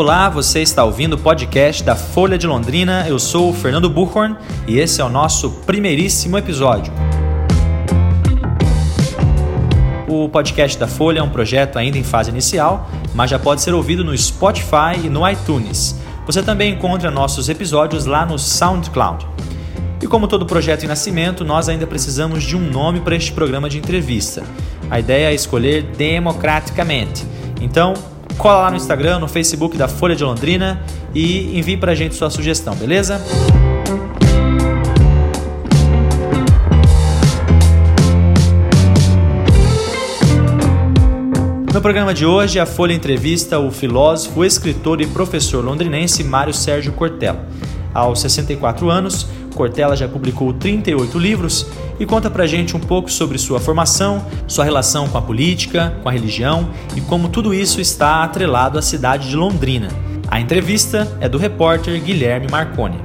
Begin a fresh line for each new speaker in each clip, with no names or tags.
Olá, você está ouvindo o podcast da Folha de Londrina. Eu sou o Fernando Buchhorn e esse é o nosso primeiríssimo episódio. O podcast da Folha é um projeto ainda em fase inicial, mas já pode ser ouvido no Spotify e no iTunes. Você também encontra nossos episódios lá no SoundCloud. E como todo projeto em nascimento, nós ainda precisamos de um nome para este programa de entrevista. A ideia é escolher democraticamente. Então, cola lá no Instagram, no Facebook da Folha de Londrina e envie para a gente sua sugestão, beleza? No programa de hoje, a Folha entrevista o filósofo, escritor e professor londrinense Mário Sérgio Cortella. Aos 64 anos, Cortella já publicou 38 livros e conta pra gente um pouco sobre sua formação, sua relação com a política, com a religião e como tudo isso está atrelado à cidade de Londrina. A entrevista é do repórter Guilherme Marconi.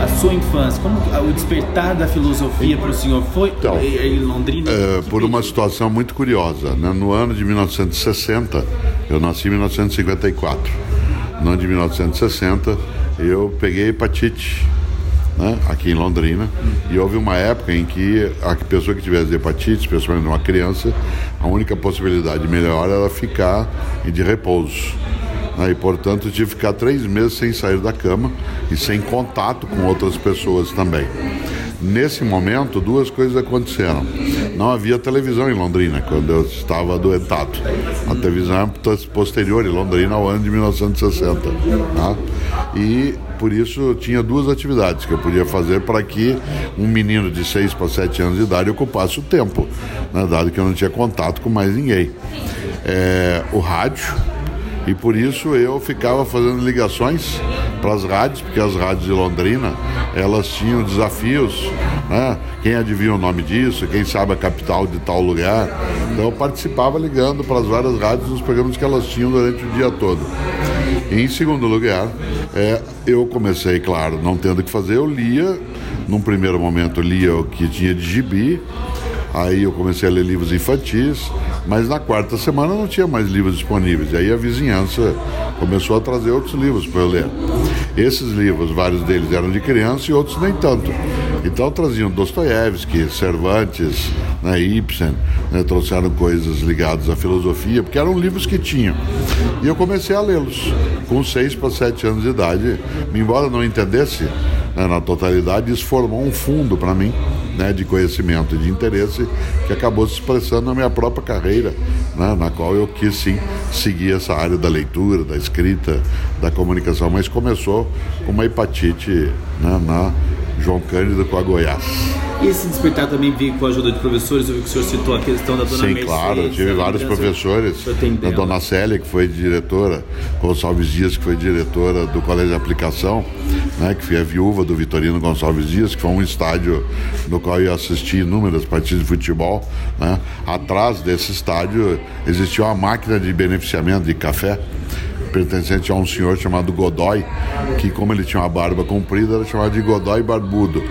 A sua infância, como o despertar da filosofia para o senhor foi
Então,
em Londrina?
É, por uma situação muito curiosa. né? No ano de 1960, eu nasci em 1954. No ano de 1960, eu peguei hepatite. né, aqui em Londrina, e houve uma época em que a pessoa que tivesse hepatite, especialmente uma criança, a única possibilidade melhor era ficar de repouso. né, E, portanto, tive que ficar três meses sem sair da cama e sem contato com outras pessoas também. Nesse momento, duas coisas aconteceram. Não havia televisão em Londrina quando eu estava adoentado. A televisão é posterior em Londrina ao ano de 1960. Tá? E por isso tinha duas atividades que eu podia fazer para que um menino de 6 para 7 anos de idade ocupasse o tempo, né? dado que eu não tinha contato com mais ninguém. É, o rádio, e por isso eu ficava fazendo ligações para as rádios, porque as rádios de Londrina, elas tinham desafios, né? Quem adivinha o nome disso, quem sabe a capital de tal lugar. Então eu participava ligando para as várias rádios nos programas que elas tinham durante o dia todo. E, em segundo lugar, é, eu comecei, claro, não tendo o que fazer, eu lia, num primeiro momento lia o que tinha de gibi, Aí eu comecei a ler livros infantis, mas na quarta semana não tinha mais livros disponíveis. E aí a vizinhança começou a trazer outros livros para eu ler. Esses livros, vários deles eram de criança e outros nem tanto. Então traziam Dostoiévski, Cervantes, né, Ibsen, né, trouxeram coisas ligadas à filosofia, porque eram livros que tinham. E eu comecei a lê-los com 6 para 7 anos de idade. Embora não entendesse né, na totalidade, isso formou um fundo para mim né, de conhecimento e de interesse que acabou se expressando na minha própria carreira, né, na qual eu quis sim seguir essa área da leitura, da escrita, da comunicação, mas começou com uma hepatite né, na João Cândido com a Goiás.
E esse despertar também veio com a ajuda de professores? Eu vi que o senhor citou a questão da dona
Sim,
Mercedes.
claro, eu tive vários professores. A dona Célia, que foi diretora, Gonçalves Dias, que foi diretora do Colégio de Aplicação, né, que foi a viúva do Vitorino Gonçalves Dias, que foi um estádio no qual eu assisti inúmeras partidas de futebol. Né. Atrás desse estádio existia uma máquina de beneficiamento de café pertencente a um senhor chamado Godoy, que como ele tinha uma barba comprida, era chamado de Godoy Barbudo.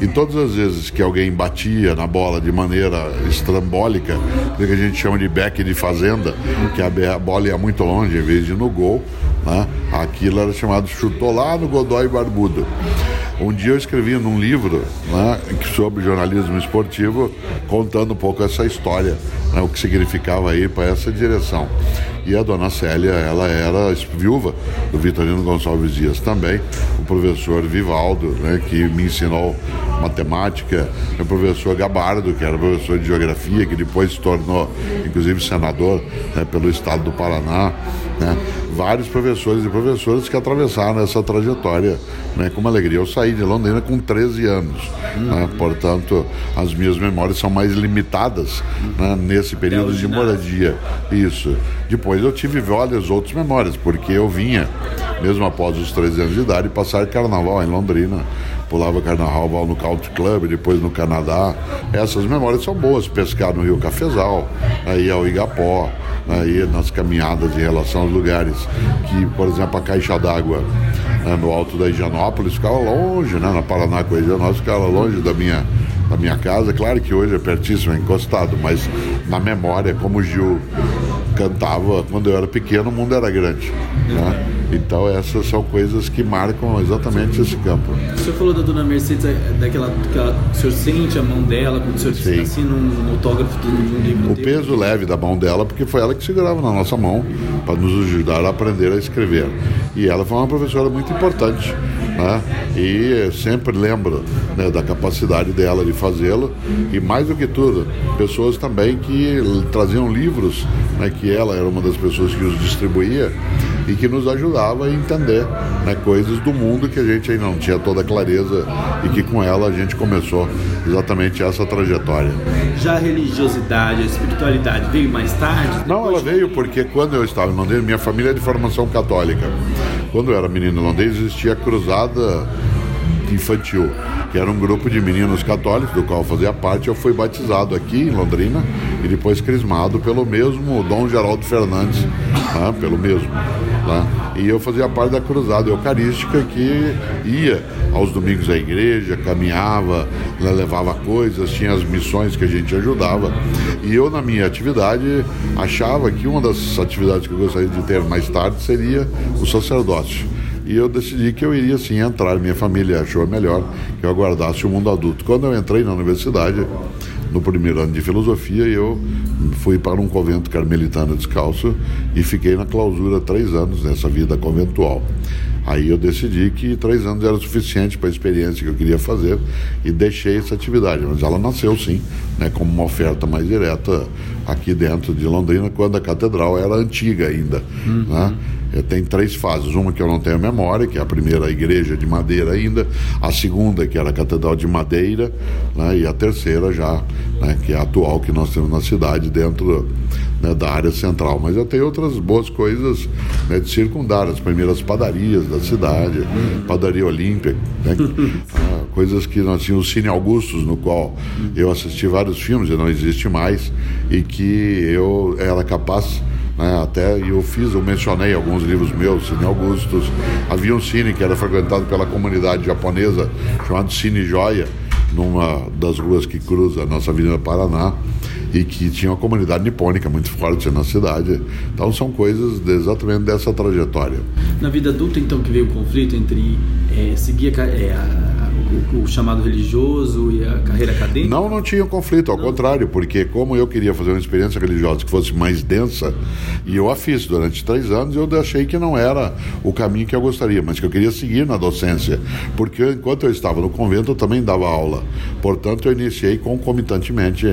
E todas as vezes que alguém batia na bola de maneira estrambólica, que a gente chama de back de fazenda, que a bola ia muito longe em vez de no gol, né? Aquilo era chamado no Godoy Barbudo. Um dia eu escrevi num livro né, sobre jornalismo esportivo, contando um pouco essa história, né, o que significava ir para essa direção. E a dona Célia, ela era viúva do Vitorino Gonçalves Dias também, o professor Vivaldo, né, que me ensinou matemática, o professor Gabardo, que era professor de geografia, que depois se tornou, inclusive, senador né, pelo estado do Paraná. Né, vários professores e professoras que atravessaram essa trajetória né, com uma alegria. Eu saí de Londrina com 13 anos, né, portanto, as minhas memórias são mais limitadas né, nesse período de moradia. Isso. Depois eu tive várias outras memórias, porque eu vinha, mesmo após os 13 anos de idade, passar carnaval em Londrina. Pulava carnaval no Country Club, depois no Canadá. Essas memórias são boas. Pescar no Rio Cafezal, aí ao Igapó, aí nas caminhadas em relação aos lugares que, por exemplo, a caixa d'água né, no alto da Higienópolis ficava longe, né, na Paraná com a Higienópolis ficava longe da minha, da minha casa. Claro que hoje é pertíssimo, é encostado, mas na memória, como o Gil cantava quando eu era pequeno, o mundo era grande. Né? Então essas são coisas que marcam exatamente esse campo.
O senhor falou da dona Mercedes, é, daquela que o senhor sente a mão dela quando o senhor Sim. assina um, autógrafo de um livro.
O peso leve da mão dela, porque foi ela que segurava na nossa mão para nos ajudar a aprender a escrever. E ela foi uma professora muito importante. Né? E sempre lembro né, da capacidade dela de fazê-lo. E mais do que tudo, pessoas também que traziam livros, né, que ela era uma das pessoas que os distribuía e que nos ajudava a entender né, coisas do mundo que a gente ainda não tinha toda a clareza e que com ela a gente começou exatamente essa trajetória.
Já a religiosidade, a espiritualidade veio mais tarde?
Não, ela veio porque quando eu estava em Londres, minha família é de formação católica. Quando eu era menino em Londres, existia a cruzada infantil, que era um grupo de meninos católicos, do qual eu fazia parte. Eu fui batizado aqui em Londrina e depois crismado pelo mesmo Dom Geraldo Fernandes, né, pelo mesmo. Né? E eu fazia parte da cruzada eucarística que ia aos domingos à igreja, caminhava, né, levava coisas, tinha as missões que a gente ajudava. E eu, na minha atividade, achava que uma das atividades que eu gostaria de ter mais tarde seria o sacerdócio e eu decidi que eu iria sim entrar. Minha família achou melhor que eu aguardasse o mundo adulto. Quando eu entrei na universidade, no primeiro ano de filosofia, eu fui para um convento carmelitano descalço e fiquei na clausura três anos nessa vida conventual. Aí eu decidi que três anos era suficiente para a experiência que eu queria fazer e deixei essa atividade. Mas ela nasceu sim, né, como uma oferta mais direta aqui dentro de Londrina, quando a catedral era antiga ainda. Uhum. Né? Tem três fases. Uma que eu não tenho memória, que é a primeira, a igreja de madeira ainda. A segunda, que era a catedral de madeira. Né? E a terceira já, né? que é a atual que nós temos na cidade, dentro né, da área central. Mas eu tenho outras boas coisas né, de circundar, as primeiras padarias da cidade, padaria Olímpia, né, ah, coisas que nós tínhamos o Cine Augustus, no qual eu assisti vários filmes, e não existe mais, e que eu era capaz né, até eu fiz, eu mencionei alguns livros meus, Cine Augustus. Havia um cine que era frequentado pela comunidade japonesa, chamado Cine Joia, numa das ruas que cruza a nossa Avenida Paraná e que tinha uma comunidade nipônica muito forte na cidade. Então são coisas de, exatamente dessa trajetória.
Na vida adulta, então, que veio o conflito entre é, seguir a, é, a o, o, chamado religioso e a carreira acadêmica?
Não, não tinha conflito, ao não. contrário, porque como eu queria fazer uma experiência religiosa que fosse mais densa, e eu a fiz durante três anos, eu achei que não era o caminho que eu gostaria, mas que eu queria seguir na docência, porque enquanto eu estava no convento, eu também dava aula. Portanto, eu iniciei concomitantemente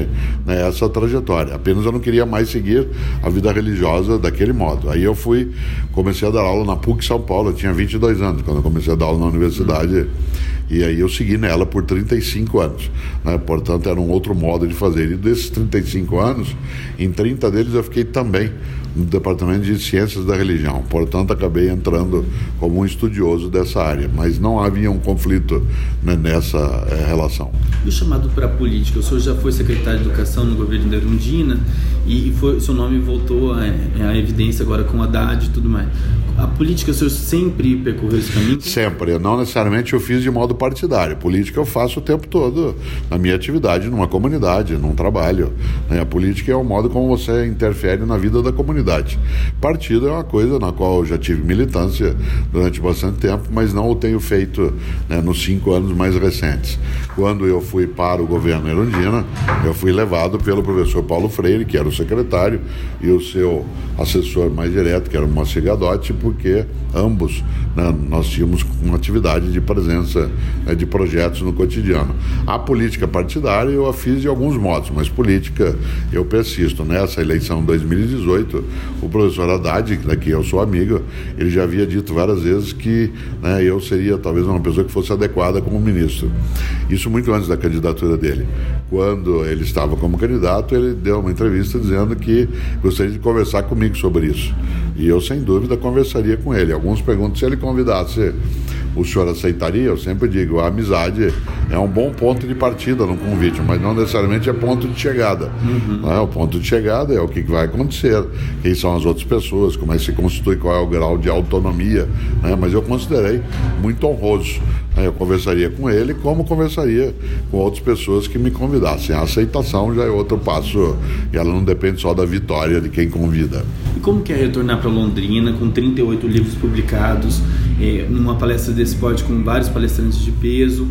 né, essa trajetória. Apenas eu não queria mais seguir a vida religiosa daquele modo. Aí eu fui, comecei a dar aula na PUC São Paulo, eu tinha 22 anos quando eu comecei a dar aula na universidade. Hum e aí eu segui nela por 35 anos. Né? Portanto, era um outro modo de fazer. E desses 35 anos, em 30 deles eu fiquei também no Departamento de Ciências da Religião. Portanto, acabei entrando como um estudioso dessa área. Mas não havia um conflito né, nessa é, relação.
E o chamado para a política? O senhor já foi secretário de Educação no governo da Erundina e, foi, seu nome voltou à, à evidência agora com a Haddad e tudo mais. A política, o senhor sempre percorreu esse caminho?
Sempre. Não necessariamente eu fiz de modo partidário. Política eu faço o tempo todo na minha atividade, numa comunidade, num trabalho. Né? A política é o modo como você interfere na vida da comunidade. Partido é uma coisa na qual eu já tive militância durante bastante tempo, mas não o tenho feito né, nos cinco anos mais recentes. Quando eu fui para o governo Erundina, eu fui levado pelo professor Paulo Freire, que era o secretário, e o seu assessor mais direto, que era o Moacir Gadotti, porque ambos né, nós tínhamos uma atividade de presença né, de projetos no cotidiano. A política partidária eu a fiz de alguns modos, mas política eu persisto. Nessa eleição de 2018, o professor Haddad, daqui eu sou amigo, ele já havia dito várias vezes que né, eu seria talvez uma pessoa que fosse adequada como ministro. Isso muito antes da candidatura dele. Quando ele estava como candidato, ele deu uma entrevista dizendo que gostaria de conversar comigo sobre isso. E eu, sem dúvida, conversaria com ele. Alguns perguntam se ele convidasse o senhor aceitaria? Eu sempre digo, a amizade é um bom ponto de partida no convite, mas não necessariamente é ponto de chegada. Uhum. Né? O ponto de chegada é o que vai acontecer, quem são as outras pessoas, como é que se constitui, qual é o grau de autonomia. Né? Mas eu considerei muito honroso. Eu conversaria com ele como conversaria com outras pessoas que me convidassem. A aceitação já é outro passo e ela não depende só da vitória de quem convida.
E como que é retornar para Londrina com 38 livros publicados, é, numa palestra desse porte com vários palestrantes de peso?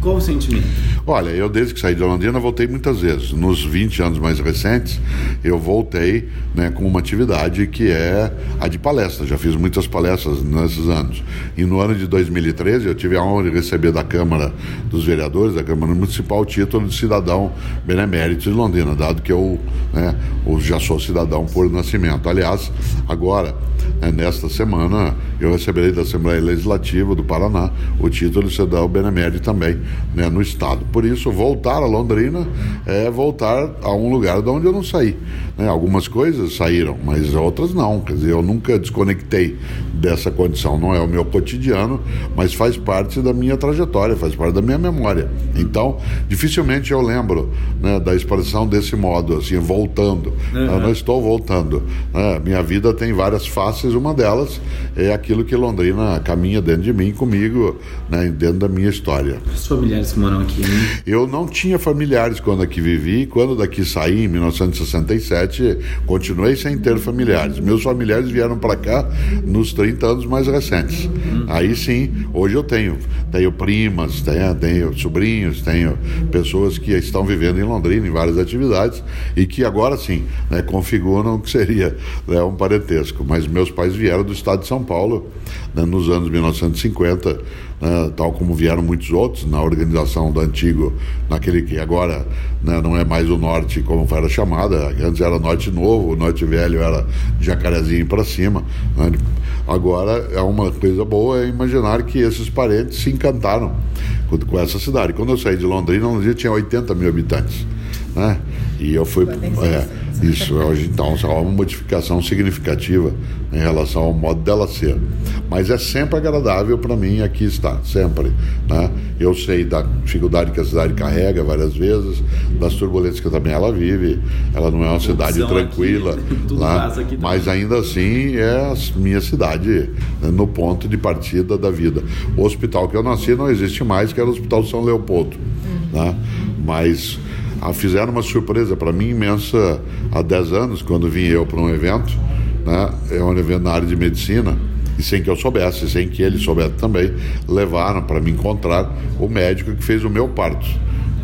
Qual o sentimento?
Olha, eu desde que saí de Londrina voltei muitas vezes. Nos 20 anos mais recentes, eu voltei né, com uma atividade que é a de palestra. Já fiz muitas palestras nesses anos. E no ano de 2013, eu tive a honra de receber da Câmara dos Vereadores, da Câmara Municipal, o título de cidadão benemérito de Londrina, dado que eu, né, já sou cidadão por nascimento. Aliás, agora, né, nesta semana, eu receberei da Assembleia Legislativa do Paraná o título de cidadão benemérito também né, no Estado. Por isso, voltar a Londrina é voltar a um lugar de onde eu não saí. Né? Algumas coisas saíram, mas outras não. Quer dizer, eu nunca desconectei dessa condição. Não é o meu cotidiano, mas faz parte da minha trajetória, faz parte da minha memória. Então, dificilmente eu lembro né, da expressão desse modo, assim, voltando. Uhum. Eu não estou voltando. Né? Minha vida tem várias faces, uma delas é aquilo que Londrina caminha dentro de mim, comigo, né, dentro da minha história.
Os familiares que moram aqui, né?
Eu não tinha familiares quando aqui vivi, quando daqui saí em 1967, continuei sem ter familiares. Meus familiares vieram para cá nos 30 anos mais recentes. Uhum. Aí sim, hoje eu tenho. Tenho primas, tenho, tenho sobrinhos, tenho pessoas que estão vivendo em Londrina em várias atividades e que agora sim né, configuram o que seria né, um parentesco. Mas meus pais vieram do estado de São Paulo né, nos anos 1950 né, tal como vieram muitos outros na organização do antigo, naquele que agora né, não é mais o norte como era chamada, antes era norte novo, o norte velho era jacarezinho para cima. Né, agora é uma coisa boa é imaginar que esses parentes se encantaram com, com essa cidade. Quando eu saí de Londrina, Londrina tinha 80 mil habitantes. Né? E eu fui. É, isso, hoje então há uma modificação significativa em relação ao modo dela ser. Mas é sempre agradável para mim aqui estar, sempre. Né? Eu sei da dificuldade que a cidade carrega várias vezes, das turbulências que também ela vive. Ela não é uma cidade tranquila, aqui, né? mas ainda assim é a minha cidade, né? no ponto de partida da vida. O hospital que eu nasci não existe mais, que era o Hospital São Leopoldo. Né? Mas ah, fizeram uma surpresa para mim imensa há 10 anos, quando vim eu para um evento, né? é um evento na área de medicina, e sem que eu soubesse, sem que ele soubesse também, levaram para me encontrar o médico que fez o meu parto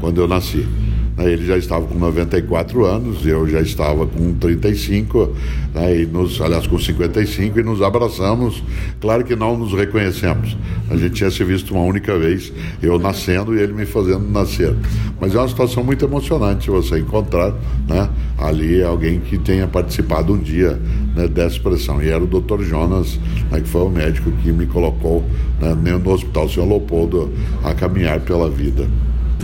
quando eu nasci. Né, ele já estava com 94 anos, eu já estava com 35, né, e nos, aliás, com 55, e nos abraçamos. Claro que não nos reconhecemos. A gente tinha se visto uma única vez, eu nascendo e ele me fazendo nascer. Mas é uma situação muito emocionante você encontrar né, ali alguém que tenha participado um dia né, dessa expressão. E era o Dr. Jonas, né, que foi o médico que me colocou né, no Hospital São Leopoldo a caminhar pela vida.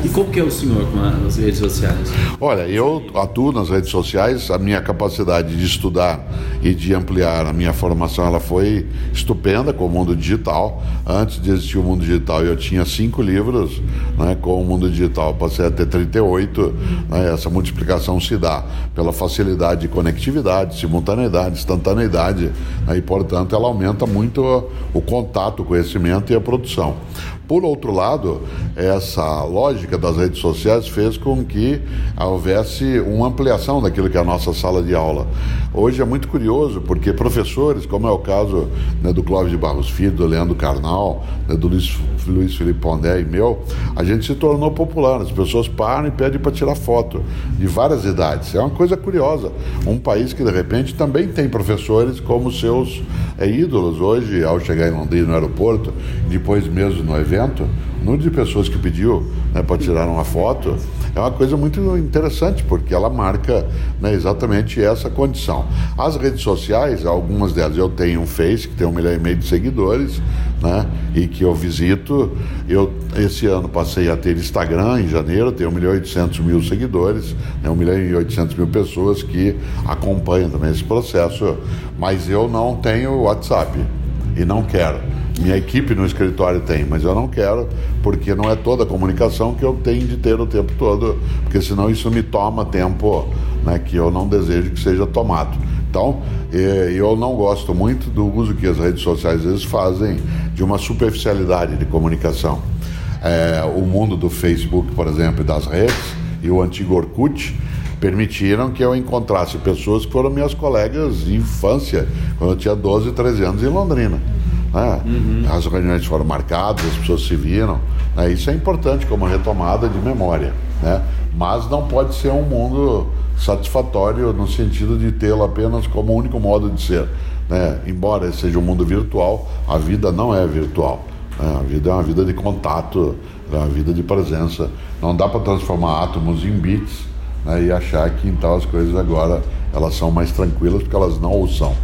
E como que é o senhor com as redes sociais?
Olha, eu atuo nas redes sociais, a minha capacidade de estudar e de ampliar a minha formação ela foi estupenda com o mundo digital. Antes de existir o mundo digital eu tinha cinco livros, né, com o mundo digital passei a ter 38. Né, essa multiplicação se dá pela facilidade de conectividade, simultaneidade, instantaneidade, né, e portanto ela aumenta muito o contato, o conhecimento e a produção. Por outro lado, essa lógica das redes sociais fez com que houvesse uma ampliação daquilo que é a nossa sala de aula. Hoje é muito curioso, porque professores, como é o caso né, do Clóvis de Barros Filho, do Leandro Carnal, né, do Luiz, Luiz Felipe Pondé e meu, a gente se tornou popular. As pessoas param e pedem para tirar foto de várias idades. É uma coisa curiosa. Um país que, de repente, também tem professores como seus é, ídolos. Hoje, ao chegar em Londrina, no aeroporto, depois mesmo no evento, o número de pessoas que pediu né, para tirar uma foto é uma coisa muito interessante, porque ela marca né, exatamente essa condição. As redes sociais, algumas delas eu tenho um Face, que tem um milhão e meio de seguidores, né, e que eu visito. Eu, esse ano, passei a ter Instagram em janeiro, tenho um milhão e oitocentos mil seguidores, né, milhão e oitocentos mil pessoas que acompanham também esse processo, mas eu não tenho WhatsApp e não quero. Minha equipe no escritório tem, mas eu não quero, porque não é toda a comunicação que eu tenho de ter o tempo todo, porque senão isso me toma tempo né, que eu não desejo que seja tomado. Então, eu não gosto muito do uso que as redes sociais às vezes fazem de uma superficialidade de comunicação. É, o mundo do Facebook, por exemplo, e das redes, e o antigo Orkut, permitiram que eu encontrasse pessoas que foram minhas colegas de infância, quando eu tinha 12, 13 anos em Londrina. Né? Uhum. As reuniões foram marcadas, as pessoas se viram. Né? Isso é importante como retomada de memória. Né? Mas não pode ser um mundo satisfatório no sentido de tê-lo apenas como único modo de ser. Né? Embora seja um mundo virtual, a vida não é virtual. Né? A vida é uma vida de contato, é uma vida de presença. Não dá para transformar átomos em bits né, e achar que então as coisas agora elas são mais tranquilas porque elas não o são.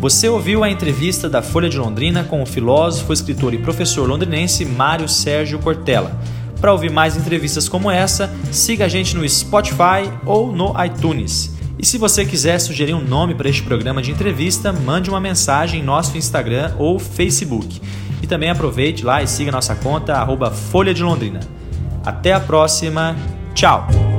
Você ouviu a entrevista da Folha de Londrina com o filósofo, escritor e professor londrinense Mário Sérgio Cortella. Para ouvir mais entrevistas como essa, siga a gente no Spotify ou no iTunes. E se você quiser sugerir um nome para este programa de entrevista, mande uma mensagem em nosso Instagram ou Facebook. E também aproveite lá e siga nossa conta arroba Folha de Londrina. Até a próxima, tchau!